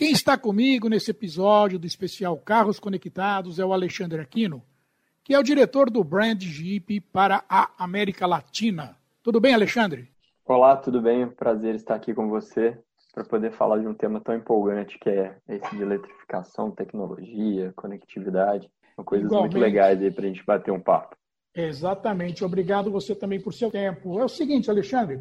Quem está comigo nesse episódio do especial Carros Conectados é o Alexandre Aquino, que é o diretor do Brand Jeep para a América Latina. Tudo bem, Alexandre? Olá, tudo bem? Prazer estar aqui com você para poder falar de um tema tão empolgante que é esse de eletrificação, tecnologia, conectividade. São coisas Igualmente. muito legais aí para a gente bater um papo. Exatamente. Obrigado você também por seu tempo. É o seguinte, Alexandre,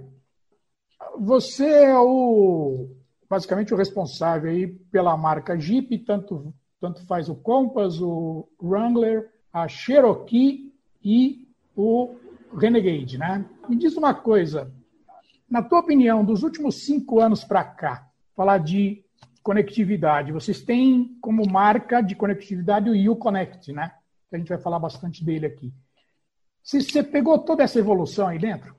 você é o basicamente o responsável aí pela marca Jeep, tanto, tanto faz o Compass, o Wrangler, a Cherokee e o Renegade, né? Me diz uma coisa, na tua opinião, dos últimos cinco anos para cá, falar de conectividade, vocês têm como marca de conectividade o Uconnect, né? Que a gente vai falar bastante dele aqui. Você pegou toda essa evolução aí dentro?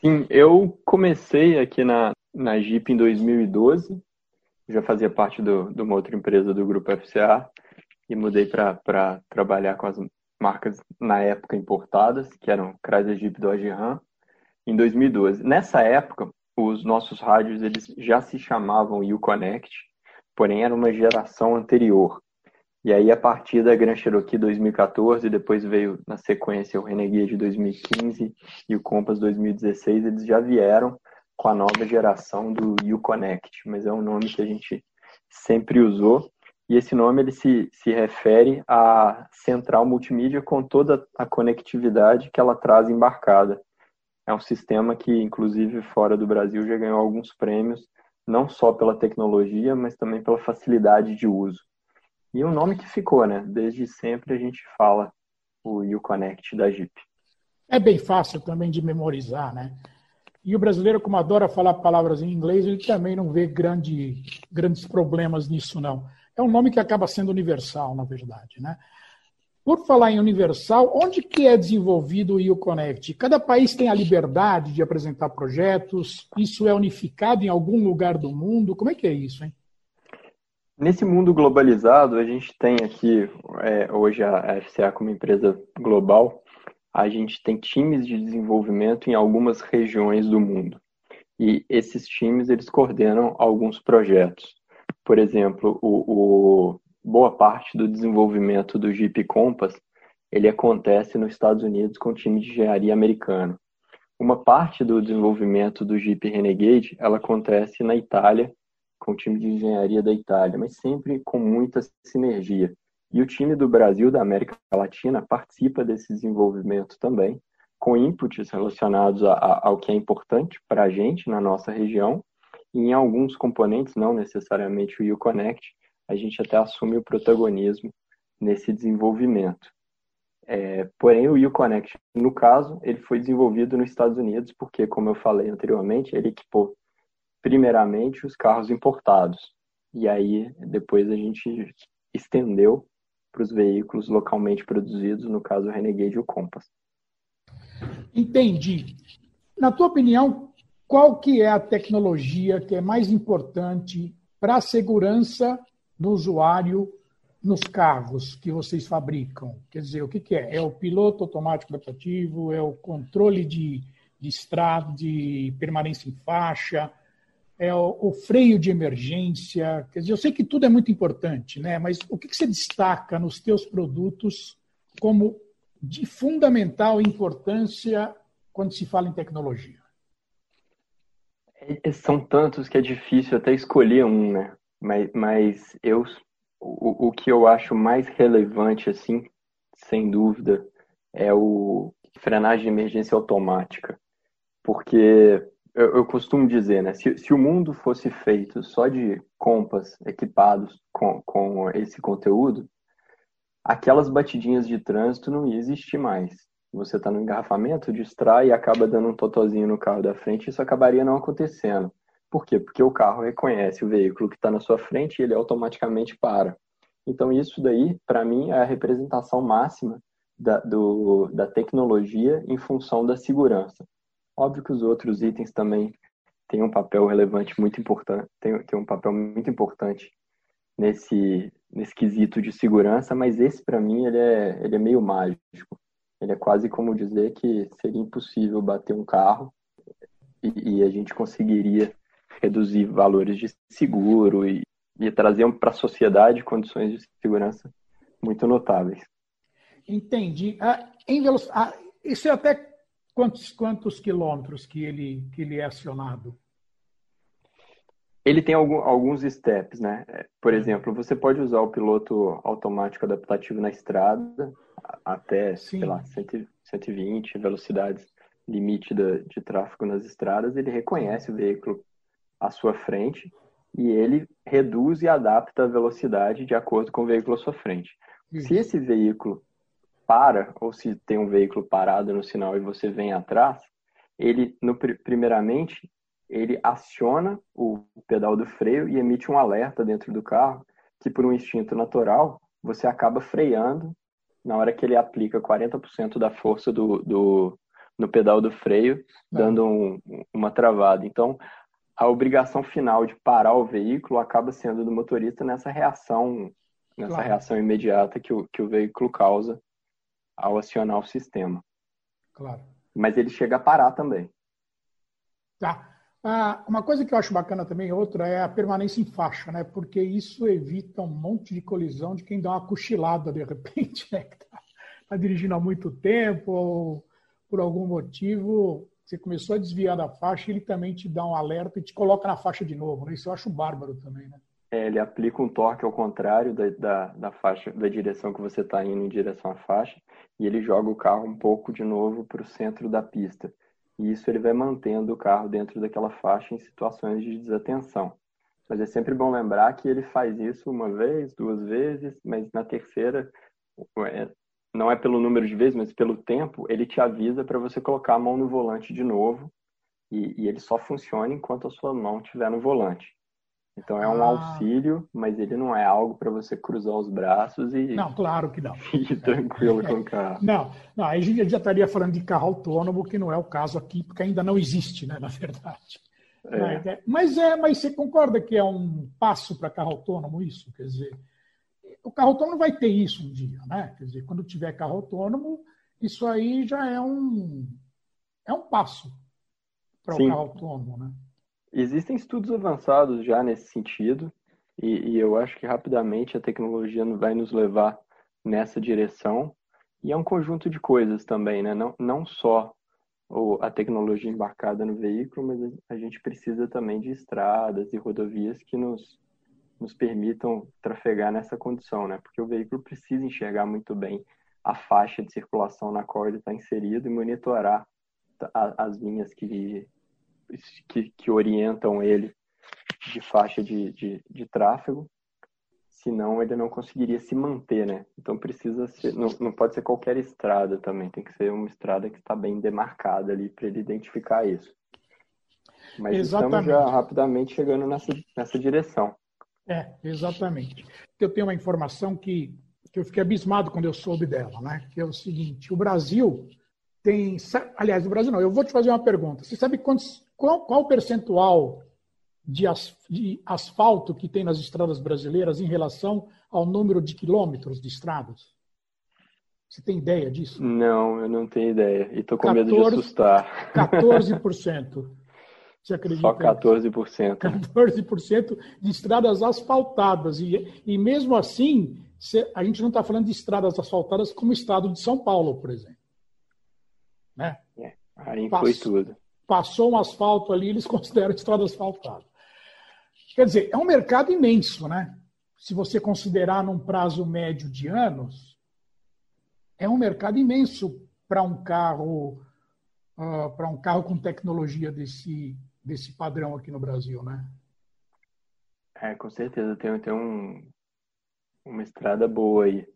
Sim, eu comecei aqui na, na Jeep em 2012. Já fazia parte do, de uma outra empresa do grupo FCA e mudei para trabalhar com as marcas na época importadas, que eram Chrysler Jeep Dodge Ram, em 2012. Nessa época, os nossos rádios eles já se chamavam Uconnect, porém era uma geração anterior. E aí, a partir da Grand Cherokee 2014, depois veio na sequência o Renegade 2015 e o Compass 2016, eles já vieram com a nova geração do Uconnect, mas é um nome que a gente sempre usou. E esse nome ele se, se refere à central multimídia com toda a conectividade que ela traz embarcada. É um sistema que, inclusive, fora do Brasil já ganhou alguns prêmios, não só pela tecnologia, mas também pela facilidade de uso. E é um nome que ficou, né? Desde sempre a gente fala o Uconnect da Jeep. É bem fácil também de memorizar, né? E o brasileiro, como adora falar palavras em inglês, ele também não vê grande, grandes problemas nisso, não. É um nome que acaba sendo universal, na verdade, né? Por falar em universal, onde que é desenvolvido o Uconnect? Cada país tem a liberdade de apresentar projetos? Isso é unificado em algum lugar do mundo? Como é que é isso, hein? Nesse mundo globalizado, a gente tem aqui, é, hoje a FCA como empresa global, a gente tem times de desenvolvimento em algumas regiões do mundo. E esses times, eles coordenam alguns projetos. Por exemplo, o, o boa parte do desenvolvimento do Jeep Compass, ele acontece nos Estados Unidos com o time de engenharia americano. Uma parte do desenvolvimento do Jeep Renegade, ela acontece na Itália, com o time de engenharia da Itália, mas sempre com muita sinergia. E o time do Brasil, da América Latina, participa desse desenvolvimento também, com inputs relacionados a, a, ao que é importante para a gente na nossa região. E em alguns componentes, não necessariamente o Uconnect, a gente até assume o protagonismo nesse desenvolvimento. É, porém, o Uconnect, no caso, ele foi desenvolvido nos Estados Unidos, porque, como eu falei anteriormente, ele equipou primeiramente os carros importados. E aí, depois a gente estendeu para os veículos localmente produzidos, no caso o Renegade e o Compass. Entendi. Na tua opinião, qual que é a tecnologia que é mais importante para a segurança do usuário nos carros que vocês fabricam? Quer dizer, o que, que é? É o piloto automático adaptativo? É o controle de, de estrada, de permanência em faixa? É o, o, freio de emergência. Quer dizer, eu sei que tudo é muito importante, né? mas o que, que você destaca nos teus produtos como de fundamental importância quando se fala em tecnologia? É, são tantos que é difícil até escolher um, né? Mas, mas eu, o, o que eu acho mais relevante, assim, sem dúvida, é o frenagem de emergência automática. Porque eu, eu, costumo dizer, né? Se, se o mundo fosse feito só de compas equipados com, com esse conteúdo, aquelas batidinhas de trânsito não ia existir mais. Você está no engarrafamento, distrai e acaba dando um totozinho no carro da frente, isso acabaria não acontecendo. Por quê? Porque o carro reconhece o veículo que está na sua frente e ele automaticamente para. Então, isso daí, para mim, é a representação máxima da, do, da tecnologia em função da segurança. Óbvio que os outros itens também têm um papel relevante muito importante, tem, tem um papel muito importante nesse, nesse quesito de segurança, mas esse, para mim, ele é, ele é meio mágico. Ele é quase como dizer que seria impossível bater um carro e, e a gente conseguiria reduzir valores de seguro e, e trazer para a sociedade condições de segurança muito notáveis. Entendi. Ah, em veloc... ah, isso é até quantos, quantos quilômetros que ele, que ele é acionado? Ele tem algum, alguns steps, né? Por exemplo, você pode usar o piloto automático adaptativo na estrada até, Sim. sei lá, 120 velocidades limite de, de tráfego nas estradas. Ele reconhece o veículo à sua frente e ele reduz e adapta a velocidade de acordo com o veículo à sua frente. Isso. Se esse veículo para, ou se tem um veículo parado no sinal e você vem atrás, ele, no, primeiramente, ele aciona o pedal do freio e emite um alerta dentro do carro que, por um instinto natural, você acaba freando na hora que ele aplica 40% da força do, do, no pedal do freio, dando um, uma travada. Então, a obrigação final de parar o veículo acaba sendo do motorista nessa reação, nessa claro. reação imediata que o, que o veículo causa ao acionar o sistema. Claro. Mas ele chega a parar também. Tá. Ah, uma coisa que eu acho bacana também, outra, é a permanência em faixa, né? Porque isso evita um monte de colisão de quem dá uma cochilada de repente, né? Que tá, tá dirigindo há muito tempo ou por algum motivo você começou a desviar da faixa, ele também te dá um alerta e te coloca na faixa de novo. Né? Isso eu acho bárbaro também, né? É, ele aplica um torque ao contrário da, da, da faixa, da direção que você está indo em direção à faixa, e ele joga o carro um pouco de novo para o centro da pista. E isso ele vai mantendo o carro dentro daquela faixa em situações de desatenção. Mas é sempre bom lembrar que ele faz isso uma vez, duas vezes, mas na terceira é, não é pelo número de vezes, mas pelo tempo, ele te avisa para você colocar a mão no volante de novo e, e, ele só funciona enquanto a sua mão estiver no volante. Então é um ah. auxílio, mas ele não é algo para você cruzar os braços e. Não, claro que não. E tranquilo com o carro. Não, não, aí a gente já estaria falando de carro autônomo, que não é o caso aqui, porque ainda não existe, né, na verdade. É. Mas, é, mas, é, mas você concorda que é um passo para carro autônomo isso? Quer dizer, o carro autônomo vai ter isso um dia, né? Quer dizer, quando tiver carro autônomo, isso aí já é um, é um passo para o carro autônomo, né? Existem estudos avançados já nesse sentido, e, e, eu acho que rapidamente a tecnologia vai nos levar nessa direção. E é um conjunto de coisas também, né? Não, não só a tecnologia embarcada no veículo, mas a gente precisa também de estradas e rodovias que nos nos permitam trafegar nessa condição, né? Porque o veículo precisa enxergar muito bem a faixa de circulação na qual ele está inserido e monitorar as linhas que, que, que orientam ele de faixa de, de, de, tráfego, senão ele não conseguiria se manter, né? Então precisa ser, não, não pode ser qualquer estrada também, tem que ser uma estrada que está bem demarcada ali para ele identificar isso. Mas Exatamente. estamos já rapidamente chegando nessa, nessa direção. É, exatamente. Eu tenho uma informação que, que eu fiquei abismado quando eu soube dela, né? Que é o seguinte: o Brasil tem. Aliás, o Brasil não, eu vou te fazer uma pergunta. Você sabe quantos, qual, qual o percentual de, as, de asfalto que tem nas estradas brasileiras em relação ao número de quilômetros de estradas? Você tem ideia disso? Não, eu não tenho ideia. E estou com 14, medo de assustar. 14%. Você acredita? Só 14%. 14% de estradas asfaltadas. E, e mesmo assim, a gente não está falando de estradas asfaltadas como o estado de São Paulo, por exemplo. Né? É, aí inclui passou, tudo. Passou um asfalto ali, eles consideram estrada asfaltada. Quer dizer, é um mercado imenso, né? Se você considerar num prazo médio de anos, é um mercado imenso para um carro uh, para um carro com tecnologia desse desse padrão aqui no Brasil, né? É, com certeza. Tem, tem um, uma estrada boa aí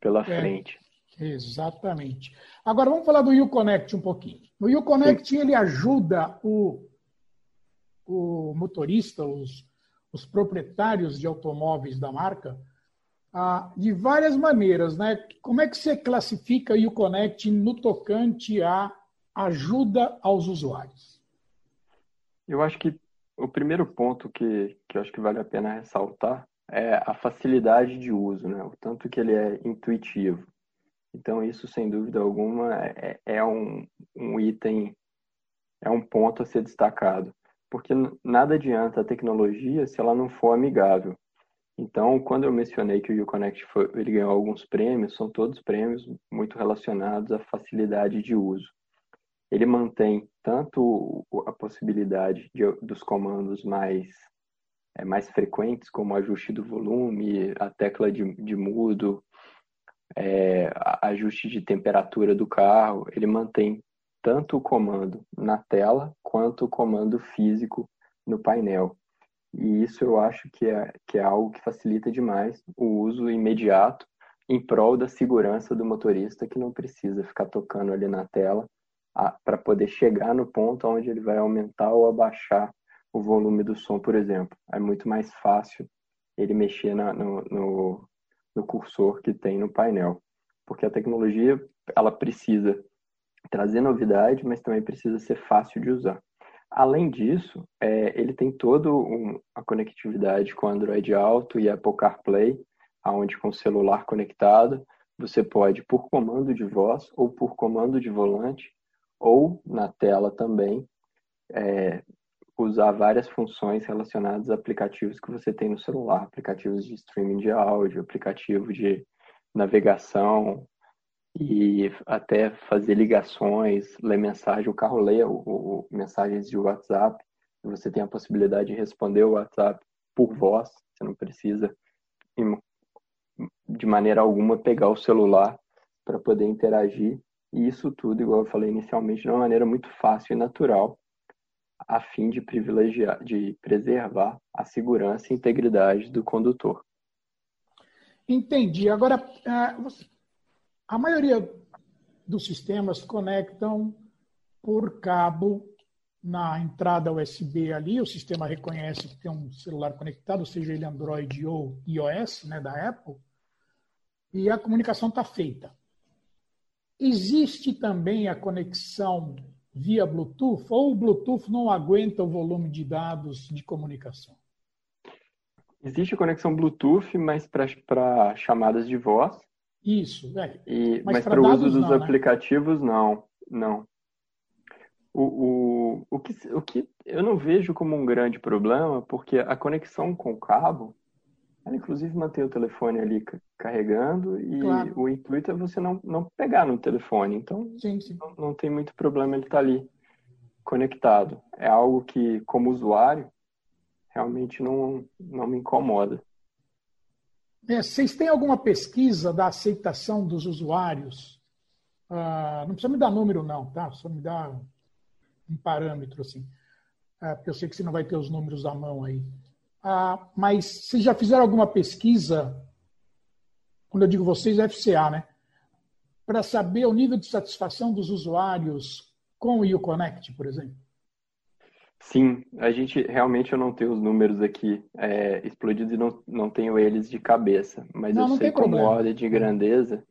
pela é, frente. Exatamente. Agora vamos falar do Uconnect um pouquinho. O Uconnect ele ajuda o, o motorista, os, os proprietários de automóveis da marca, ah, de várias maneiras. Né? Como é que você classifica o Connect no tocante à ajuda aos usuários? Eu acho que o primeiro ponto que, que eu acho que vale a pena ressaltar é a facilidade de uso, né? o tanto que ele é intuitivo. Então, isso, sem dúvida alguma, é, é um, um item, é um ponto a ser destacado. Porque nada adianta a tecnologia se ela não for amigável. Então, quando eu mencionei que o Uconnect foi, ele ganhou alguns prêmios, são todos prêmios muito relacionados à facilidade de uso. Ele mantém tanto a possibilidade de, dos comandos mais é, mais frequentes, como ajuste do volume, a tecla de, de mudo, é, ajuste de temperatura do carro, ele mantém tanto o comando na tela quanto o comando físico no painel. E isso eu acho que é, que é algo que facilita demais o uso imediato em prol da segurança do motorista que não precisa ficar tocando ali na tela para poder chegar no ponto onde ele vai aumentar ou abaixar o volume do som, por exemplo. É muito mais fácil ele mexer na, no, no, no cursor que tem no painel, porque a tecnologia ela precisa trazer novidade, mas também precisa ser fácil de usar. Além disso, é, ele tem toda um, a conectividade com Android Auto e Apple CarPlay, aonde com o celular conectado, você pode, por comando de voz ou por comando de volante, ou na tela também, é, usar várias funções relacionadas a aplicativos que você tem no celular, aplicativos de streaming de áudio, aplicativo de navegação, e até fazer ligações, ler mensagem, o carro lê o, o, mensagens de WhatsApp, você tem a possibilidade de responder o WhatsApp por voz, você não precisa de maneira alguma pegar o celular para poder interagir. E isso tudo, igual eu falei inicialmente, de uma maneira muito fácil e natural, a fim de privilegiar, de preservar a segurança e integridade do condutor. Entendi. Agora, é, a maioria dos sistemas conectam por cabo na entrada USB ali, o sistema reconhece que tem um celular conectado, seja ele Android ou iOS, né, da Apple, e a comunicação está feita. Existe também a conexão via Bluetooth, ou o Bluetooth não aguenta o volume de dados de comunicação? Existe conexão Bluetooth, mas para chamadas de voz, isso, é. E, mas, mas para o uso dos não, né? aplicativos, né? não. Não. O, o, o, que, o que eu não vejo como um grande problema, porque a conexão com o cabo, ela inclusive mantém o telefone ali carregando e claro. o intuito é você não, não pegar no telefone. Então, sim, sim. Não, não tem muito problema ele estar tá ali conectado. É algo que, como usuário, realmente não, não me incomoda. É, vocês têm alguma pesquisa da aceitação dos usuários? Ah, não precisa me dar número, não, tá? Só me dá um parâmetro, assim. Ah, porque eu sei que você não vai ter os números à mão aí. Ah, mas vocês já fizeram alguma pesquisa, quando eu digo vocês, é FCA, né? Para saber o nível de satisfação dos usuários com o Uconnect, por exemplo? Sim, a gente realmente eu não tenho os números aqui é, explodidos e não, não tenho eles de cabeça, mas não, eu não sei como problema. ordem de grandeza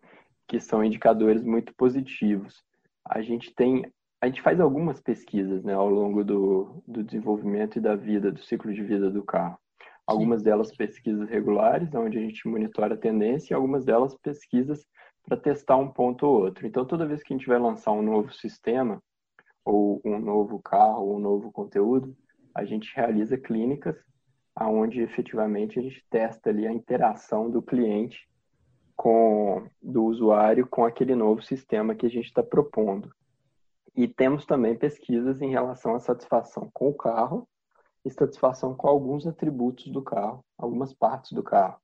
que são indicadores muito positivos. A gente tem, a gente faz algumas pesquisas né, ao longo do, do desenvolvimento e da vida, do ciclo de vida do carro. Algumas delas pesquisas regulares, onde a gente monitora a tendência, e algumas delas pesquisas para testar um ponto ou outro. Então, toda vez que a gente vai lançar um novo sistema, ou um novo carro, ou um novo conteúdo, a gente realiza clínicas aonde efetivamente a gente testa ali a interação do cliente com do usuário com aquele novo sistema que a gente está propondo. E temos também pesquisas em relação à satisfação com o carro e satisfação com alguns atributos do carro, algumas partes do carro,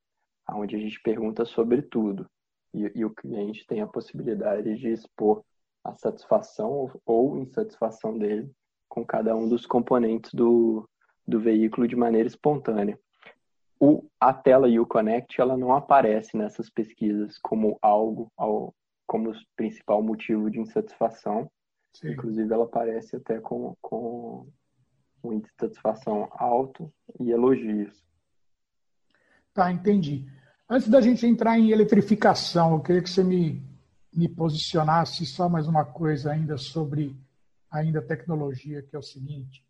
onde a gente pergunta sobre tudo. E, e o cliente tem a possibilidade de expor a satisfação ou insatisfação dele com cada um dos componentes do, do veículo de maneira espontânea. O, a tela Uconnect ela não aparece nessas pesquisas como algo, como principal motivo de insatisfação. Sim. Inclusive, ela aparece até com, com um índice de satisfação alto e elogios. Tá, entendi. Antes da gente entrar em eletrificação, eu queria que você me, me posicionasse só mais uma coisa ainda sobre ainda tecnologia, que é o seguinte.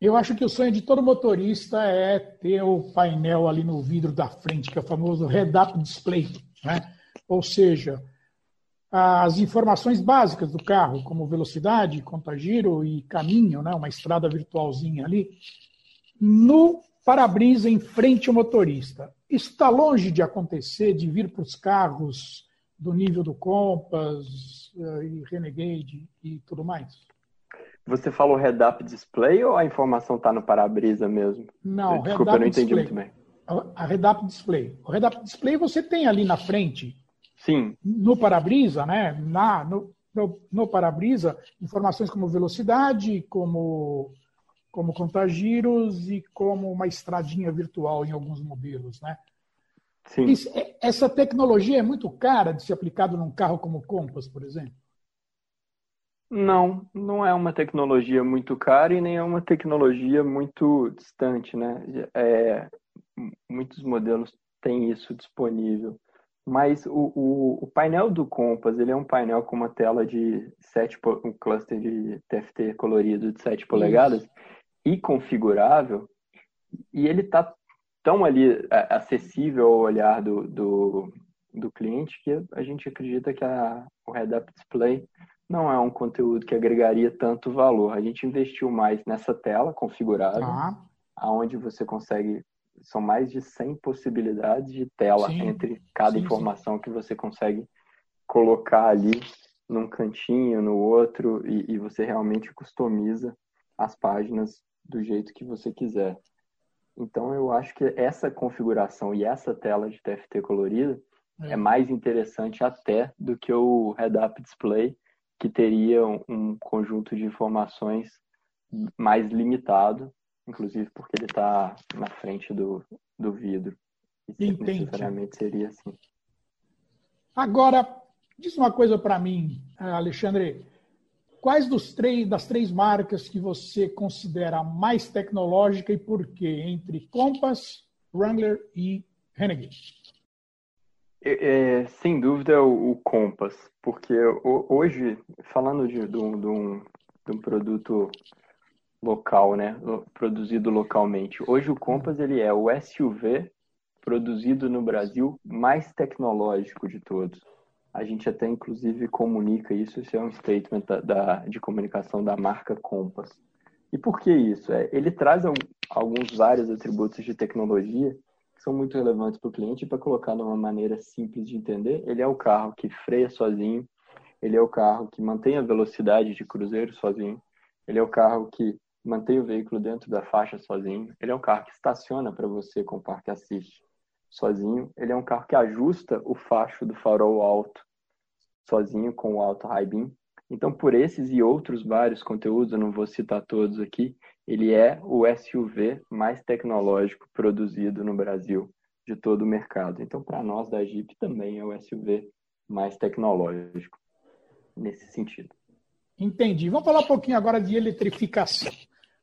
Eu acho que o sonho de todo motorista é ter o painel ali no vidro da frente, que é o famoso head-up display. Né? Ou seja, as informações básicas do carro, como velocidade, contagiro e caminho, né? uma estrada virtualzinha ali, no para-brisa em frente ao motorista. Está longe de acontecer, de vir para os carros do nível do Compass eh, e Renegade e tudo mais? Você falou head-up display ou a informação está no para-brisa mesmo? Não, Desculpa, eu não entendi display. muito bem. A head-up display. O head-up display você tem ali na frente. Sim. No para-brisa, né? Na, no, no, no para-brisa, informações como velocidade, como, como contagiros e como uma estradinha virtual em alguns modelos, né? Sim. É, essa tecnologia é muito cara de ser aplicada num carro como o Compass, por exemplo? Não, não é uma tecnologia muito cara e nem é uma tecnologia muito distante, né? É, muitos modelos têm isso disponível. Mas o, o, o, painel do Compass, ele é um painel com uma tela de 7, um cluster de TFT colorido de 7 polegadas e configurável, e ele está tão ali é, acessível ao olhar do, do, do cliente que a gente acredita que a, o head-up display não é um conteúdo que agregaria tanto valor. A gente investiu mais nessa tela configurada, ah. aonde você consegue são mais de 100 possibilidades de tela sim. entre cada sim, informação sim. que você consegue colocar ali num cantinho, no outro, e, e, você realmente customiza as páginas do jeito que você quiser. Então, eu acho que essa configuração e essa tela de TFT colorida é, é mais interessante até do que o head-up display, que teria um conjunto de informações mais limitado, inclusive porque ele está na frente do, do vidro. Isso necessariamente seria assim. Agora, diz uma coisa para mim, Alexandre. Quais dos três, das três marcas que você considera mais tecnológica e por quê? Entre Compass, Wrangler e Renegade? É, sem dúvida o, o Compass, porque hoje, falando de, de, um, de, um, de um produto local, né, produzido localmente, hoje o Compass ele é o SUV produzido no Brasil mais tecnológico de todos. A gente até inclusive comunica isso, isso é um statement da, da de comunicação da marca Compass. E por que isso? É, ele traz alguns vários atributos de tecnologia que são muito relevantes para o cliente para colocar de uma maneira simples de entender. Ele é o carro que freia sozinho, ele é o carro que mantém a velocidade de cruzeiro sozinho, ele é o carro que mantém o veículo dentro da faixa sozinho, ele é um carro que estaciona para você com o parque assiste sozinho, ele é um carro que ajusta o facho do farol alto sozinho com o alto high beam. Então, por esses e outros vários conteúdos, eu não vou citar todos aqui, ele é o SUV mais tecnológico produzido no Brasil de todo o mercado. Então, para nós da Jeep também é o SUV mais tecnológico nesse sentido. Entendi. Vamos falar um pouquinho agora de eletrificação.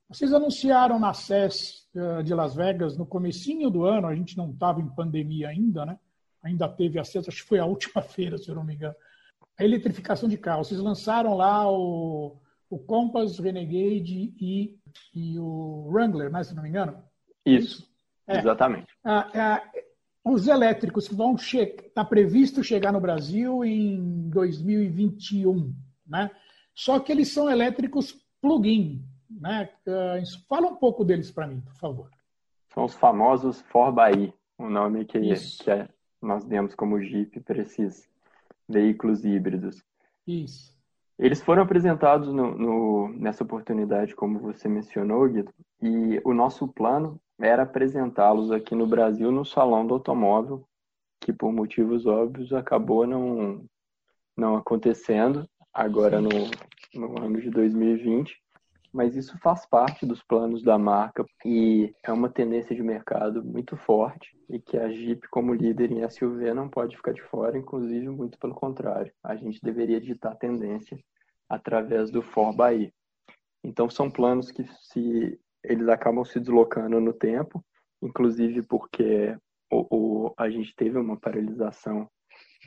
Vocês anunciaram na CES eh, de Las Vegas no comecinho do ano, a gente não estava em pandemia ainda, né? Ainda teve acesso, acho que foi a última feira, se eu não me engano. A eletrificação de carros. Vocês lançaram lá o, o Compass, Renegade e e o Wrangler, né, se não me engano. Isso, é. exatamente. Ah, os elétricos que vão chegar, está previsto chegar no Brasil em 2021, né? Só que eles são elétricos plug-in, né? Ah, fala um pouco deles para mim, por favor. São os famosos 4xE, o nome que, que é, nós demos como Jeep para esses veículos híbridos. Isso. Eles foram apresentados no, no, nessa oportunidade, como você mencionou, Guido, e o nosso plano era apresentá-los aqui no Brasil no Salão do Automóvel, que por motivos óbvios acabou não, não acontecendo agora no, no ano de 2020, mas isso faz parte dos planos da marca e é uma tendência de mercado muito forte e que a Jeep, como líder em SUV, não pode ficar de fora, inclusive muito pelo contrário. A gente deveria ditar a tendência através do For. Então, são planos que se eles acabam se deslocando no tempo, inclusive porque o, o, a gente teve uma paralisação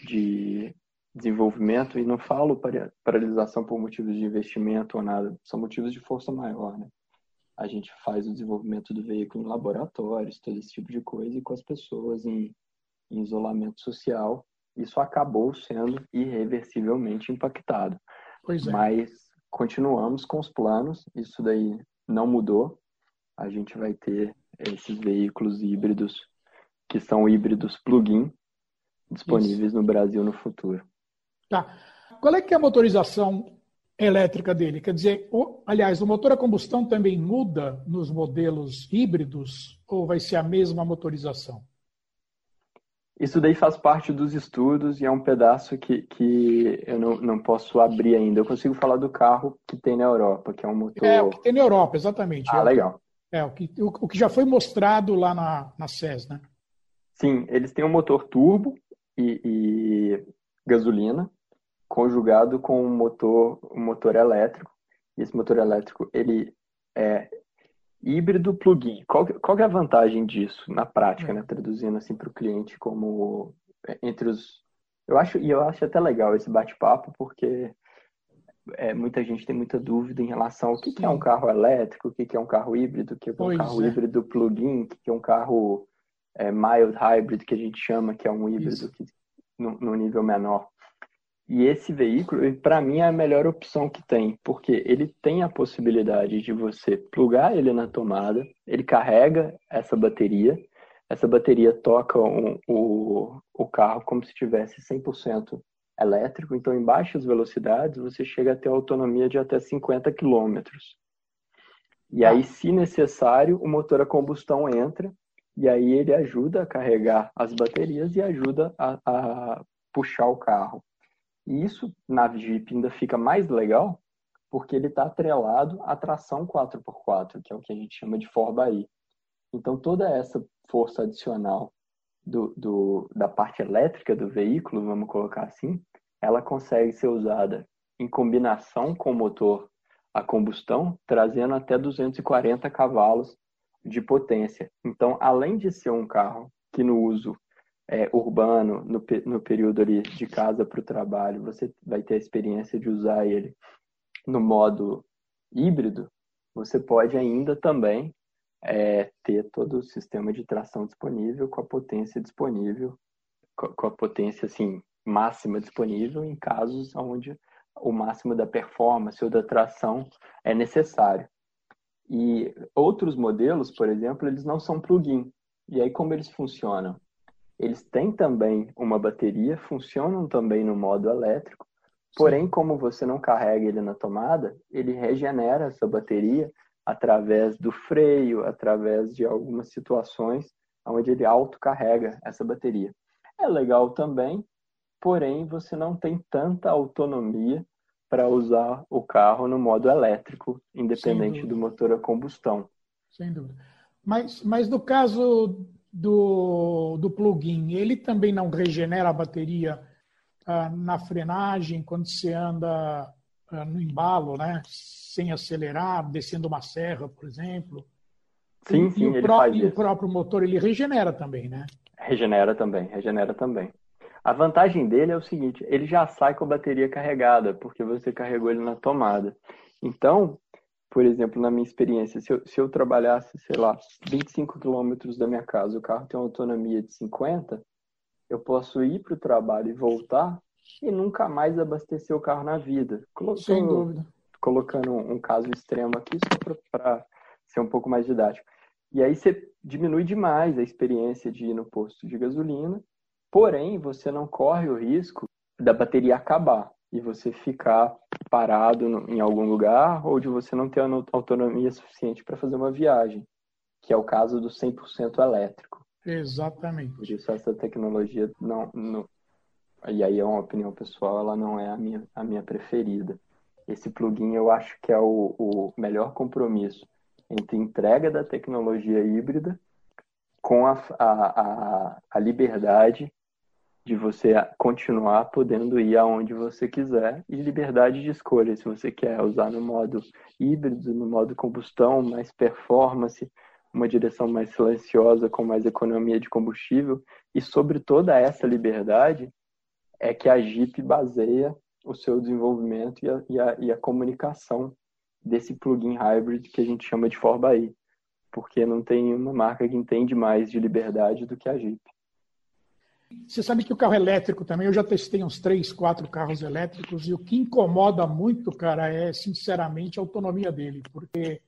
de desenvolvimento, e não falo paralisação por motivos de investimento ou nada, são motivos de força maior, né? A gente faz o desenvolvimento do veículo em laboratórios, todo esse tipo de coisa, e com as pessoas em, em isolamento social, isso acabou sendo irreversivelmente impactado. É. Mas continuamos com os planos, isso daí não mudou. A gente vai ter esses veículos híbridos, que são híbridos plug-in, disponíveis isso. no Brasil no futuro. Tá. Qual é que é a motorização elétrica dele? Quer dizer, o, aliás, o motor a combustão também muda nos modelos híbridos ou vai ser a mesma motorização? Isso daí faz parte dos estudos e é um pedaço que, que eu não, não posso abrir ainda. Eu consigo falar do carro que tem na Europa, que é um motor. É, o que tem na Europa, exatamente. Ah, é legal. É, o que, o, o que já foi mostrado lá na, na SES, né? Sim, eles têm um motor turbo e, e gasolina, conjugado com um motor, um motor elétrico. E esse motor elétrico ele é híbrido plug-in. Qual, qual é a vantagem disso na prática, né? Traduzindo assim para o cliente como é, entre os eu acho e eu acho até legal esse bate-papo porque é, muita gente tem muita dúvida em relação ao que, que é um carro elétrico, o que, que é um carro híbrido, o que é um pois carro é. híbrido plug-in, o que é um carro é, mild hybrid que a gente chama, que é um híbrido que, no, no nível menor. E esse veículo, para mim, é a melhor opção que tem, porque ele tem a possibilidade de você plugar ele na tomada, ele carrega essa bateria, essa bateria toca um, o, o carro como se tivesse 100% elétrico, então em baixas velocidades você chega a ter autonomia de até 50 km. E aí, se necessário, o motor a combustão entra e aí ele ajuda a carregar as baterias e ajuda a, a puxar o carro. E isso na Jeep ainda fica mais legal porque ele está atrelado à tração 4x4, que é o que a gente chama de 4 Então, toda essa força adicional do, do, da parte elétrica do veículo, vamos colocar assim, ela consegue ser usada em combinação com o motor a combustão, trazendo até 240 cavalos de potência. Então, além de ser um carro que no uso é, urbano, no, no período ali de casa para o trabalho, você vai ter a experiência de usar ele no modo híbrido, você pode ainda também é, ter todo o sistema de tração disponível com a potência disponível, com a potência assim máxima disponível em casos onde o máximo da performance ou da tração é necessário. E outros modelos, por exemplo, eles não são plug-in. E aí como eles funcionam? Eles têm também uma bateria, funcionam também no modo elétrico, porém, Sim. como você não carrega ele na tomada, ele regenera essa bateria através do freio, através de algumas situações onde ele autocarrega essa bateria. É legal também, porém, você não tem tanta autonomia para usar o carro no modo elétrico, independente do motor a combustão. Sem dúvida. Mas, mas no caso do, do plugin, ele também não regenera a bateria ah, na frenagem quando você anda ah, no embalo, né? Sem acelerar, descendo uma serra, por exemplo. Sim, e, sim, e ele faz E isso. o próprio motor, ele regenera também, né? Regenera também, regenera também. A vantagem dele é o seguinte, ele já sai com a bateria carregada, porque você carregou ele na tomada. Então, por exemplo, na minha experiência, se eu, se eu trabalhasse, sei lá, 25 quilômetros da minha casa, o carro tem uma autonomia de 50, eu posso ir para o trabalho e voltar e nunca mais abastecer o carro na vida. Colocando, Sem dúvida. Colocando um, um caso extremo aqui, só para ser um pouco mais didático. E aí você diminui demais a experiência de ir no posto de gasolina, porém você não corre o risco da bateria acabar e você ficar parado no, em algum lugar ou de você não ter autonomia suficiente para fazer uma viagem, que é o caso do 100% elétrico. Exatamente. Por isso essa tecnologia não, não, e aí é uma opinião pessoal, ela não é a minha, a minha preferida. Esse plugin eu acho que é o, o melhor compromisso entre entrega da tecnologia híbrida com a, a, a, a liberdade de você continuar podendo ir aonde você quiser e liberdade de escolha, se você quer usar no modo híbrido, no modo combustão, mais performance, uma direção mais silenciosa com mais economia de combustível e sobre toda essa liberdade é que a Jeep baseia o seu desenvolvimento e a, e a, e a comunicação desse plugin hybrid que a gente chama de 4xE, porque não tem uma marca que entende mais de liberdade do que a Jeep. Você sabe que o carro elétrico também, eu já testei uns três, quatro carros elétricos, e o que incomoda muito, cara, é sinceramente a autonomia dele, porque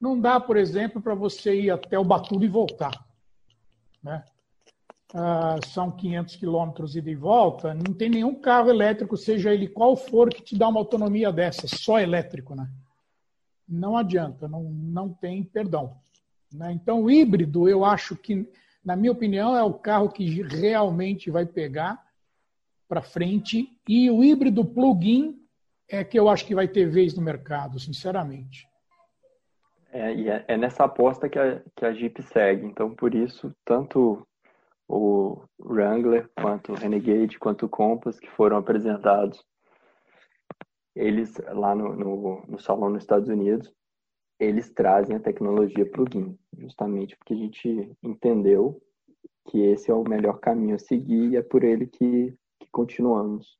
não dá, por exemplo, para você ir até o Batuba e voltar. Né? Ah, são 500 quilômetros ida e volta, não tem nenhum carro elétrico, seja ele qual for, que te dá uma autonomia dessa, só elétrico, né? Não adianta, não, não tem perdão. Né? Então, o híbrido, eu acho que na minha opinião, é o carro que realmente vai pegar para frente. E o híbrido plug-in é que eu acho que vai ter vez no mercado, sinceramente. É, é, é nessa aposta que a, que a Jeep segue. Então, por isso, tanto o Wrangler, quanto o Renegade, quanto o Compass, que foram apresentados, eles lá no, no, no salão nos Estados Unidos, eles trazem a tecnologia plugin, justamente porque a gente entendeu que esse é o melhor caminho a seguir e é por ele que, que continuamos.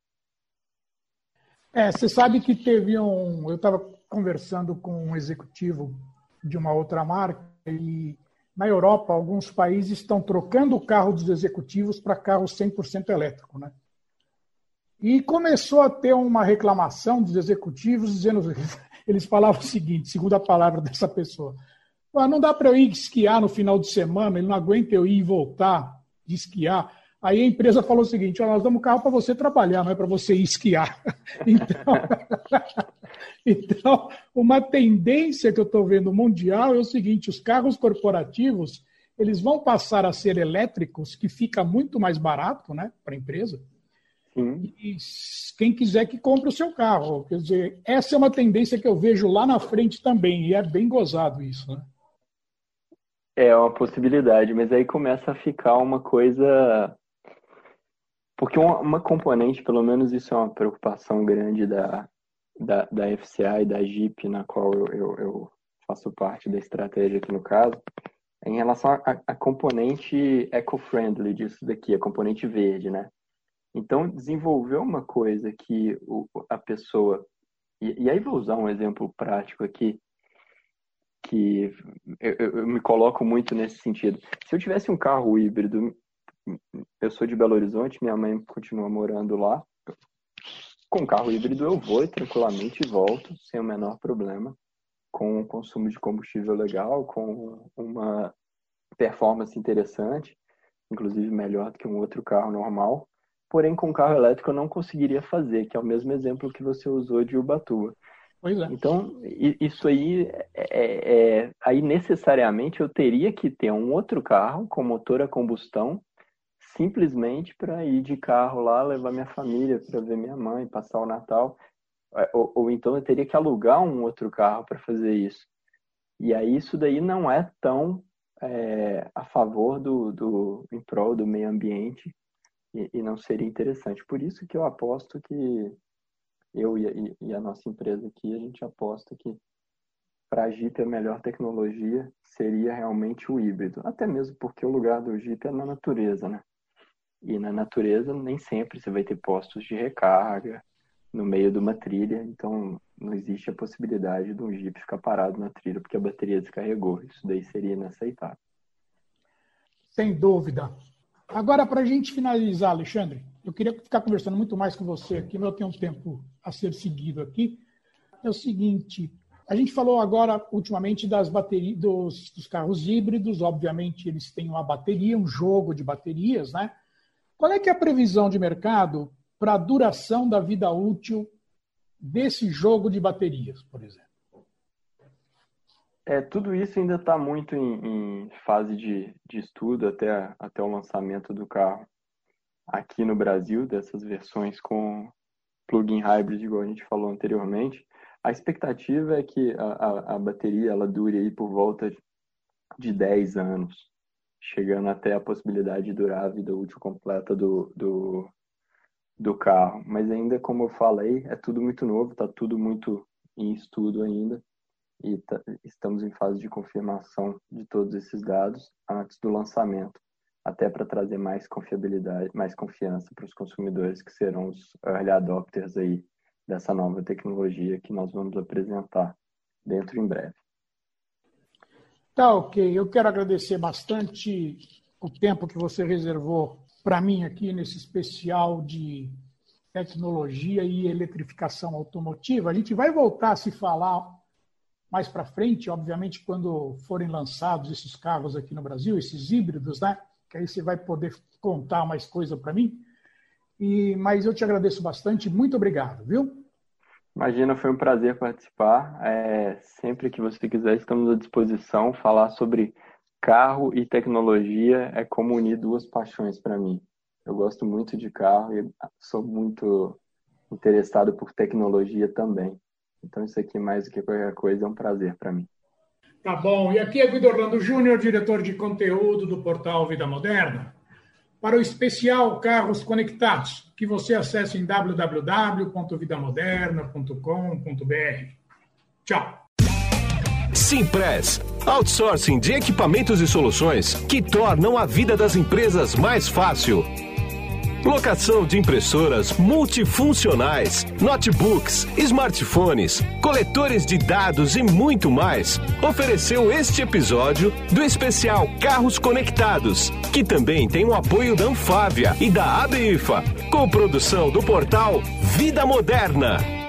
É, você sabe que teve um. Eu estava conversando com um executivo de uma outra marca e na Europa alguns países estão trocando o carro dos executivos para carro 100% elétrico, né? E começou a ter uma reclamação dos executivos dizendo eles falavam o seguinte, segundo a palavra dessa pessoa, ah, não dá para eu ir esquiar no final de semana, ele não aguenta eu ir e voltar de esquiar. Aí a empresa falou o seguinte: nós damos carro para você trabalhar, não é para você ir esquiar. Então, então, uma tendência que eu estou vendo mundial é o seguinte: os carros corporativos eles vão passar a ser elétricos, que fica muito mais barato né, para a empresa. Sim. E quem quiser que compre o seu carro. Quer dizer, essa é uma tendência que eu vejo lá na frente também, e é bem gozado isso. Né? É uma possibilidade, mas aí começa a ficar uma coisa. Porque uma, uma componente, pelo menos isso é uma preocupação grande da, da, da FCA e da Jeep, na qual eu, eu, eu faço parte da estratégia aqui no caso, é em relação à componente eco-friendly disso daqui, a componente verde, né? Então, desenvolver uma coisa que a pessoa. E, e, aí vou usar um exemplo prático aqui, que eu, eu, me coloco muito nesse sentido. Se eu tivesse um carro híbrido, eu sou de Belo Horizonte, minha mãe continua morando lá. Com carro híbrido eu vou tranquilamente e volto sem o menor problema, com um consumo de combustível legal, com uma performance interessante, inclusive melhor do que um outro carro normal porém com carro elétrico eu não conseguiria fazer, que é o mesmo exemplo que você usou de Ubatuba. Pois é. Então, isso aí, é, é, é, aí necessariamente eu teria que ter um outro carro com motor a combustão, simplesmente para ir de carro lá, levar minha família para ver minha mãe, passar o Natal. É, ou, ou então eu teria que alugar um outro carro para fazer isso. E aí isso daí não é tão é, a favor do, do, em prol do meio ambiente e, e, não seria interessante. Por isso que eu aposto que eu e a, e a nossa empresa aqui, a gente aposta que para a Jeep a melhor tecnologia seria realmente o híbrido. Até mesmo porque o lugar do Jeep é na natureza, né? E na natureza nem sempre você vai ter postos de recarga no meio de uma trilha, então não existe a possibilidade de um Jeep ficar parado na trilha porque a bateria descarregou. Isso daí seria inaceitável. Sem dúvida. Agora, para a gente finalizar, Alexandre, eu queria ficar conversando muito mais com você aqui, mas eu tenho um tempo a ser seguido aqui. É o seguinte: a gente falou agora, ultimamente, das baterias dos, dos carros híbridos. Obviamente, eles têm uma bateria, um jogo de baterias, né? Qual é que é a previsão de mercado para a duração da vida útil desse jogo de baterias, por exemplo? É, tudo isso ainda está muito em, em, fase de, de estudo até, até o lançamento do carro aqui no Brasil, dessas versões com plug-in hybrid, igual a gente falou anteriormente. A expectativa é que a, a, a bateria ela dure aí por volta de 10 anos. chegando até a possibilidade de durar a vida útil completa do, do, do carro. Mas ainda, como eu falei, é tudo muito novo, está tudo muito em estudo ainda e estamos em fase de confirmação de todos esses dados antes do lançamento, até para trazer mais confiabilidade, mais confiança para os consumidores que serão os early adopters aí dessa nova tecnologia que nós vamos apresentar dentro em breve. Tá ok. Eu quero agradecer bastante o tempo que você reservou para mim aqui nesse especial de tecnologia e eletrificação automotiva. A gente vai voltar a se falar mais para frente, obviamente, quando forem lançados esses carros aqui no Brasil, esses híbridos, né? Que aí você vai poder contar mais coisa para mim. E, mas eu te agradeço bastante, muito obrigado, viu? Imagina, foi um prazer participar. É, sempre que você quiser, estamos à disposição. Falar sobre carro e tecnologia é como unir duas paixões para mim. Eu gosto muito de carro e sou muito interessado por tecnologia também. Então, isso aqui, mais do que qualquer coisa, é um prazer para mim. Tá bom. E aqui é Guido Orlando Júnior, diretor de conteúdo do portal Vida Moderna. Para o especial Carros Conectados, que você acessa em www.vidamoderna.com.br. Tchau. Simpress, outsourcing de equipamentos e soluções que tornam a vida das empresas mais fácil. Locação de impressoras multifuncionais, notebooks, smartphones, coletores de dados e muito mais. Ofereceu este episódio do especial Carros Conectados, que também tem o apoio da Anfávia e da ABIFA, com produção do portal Vida Moderna.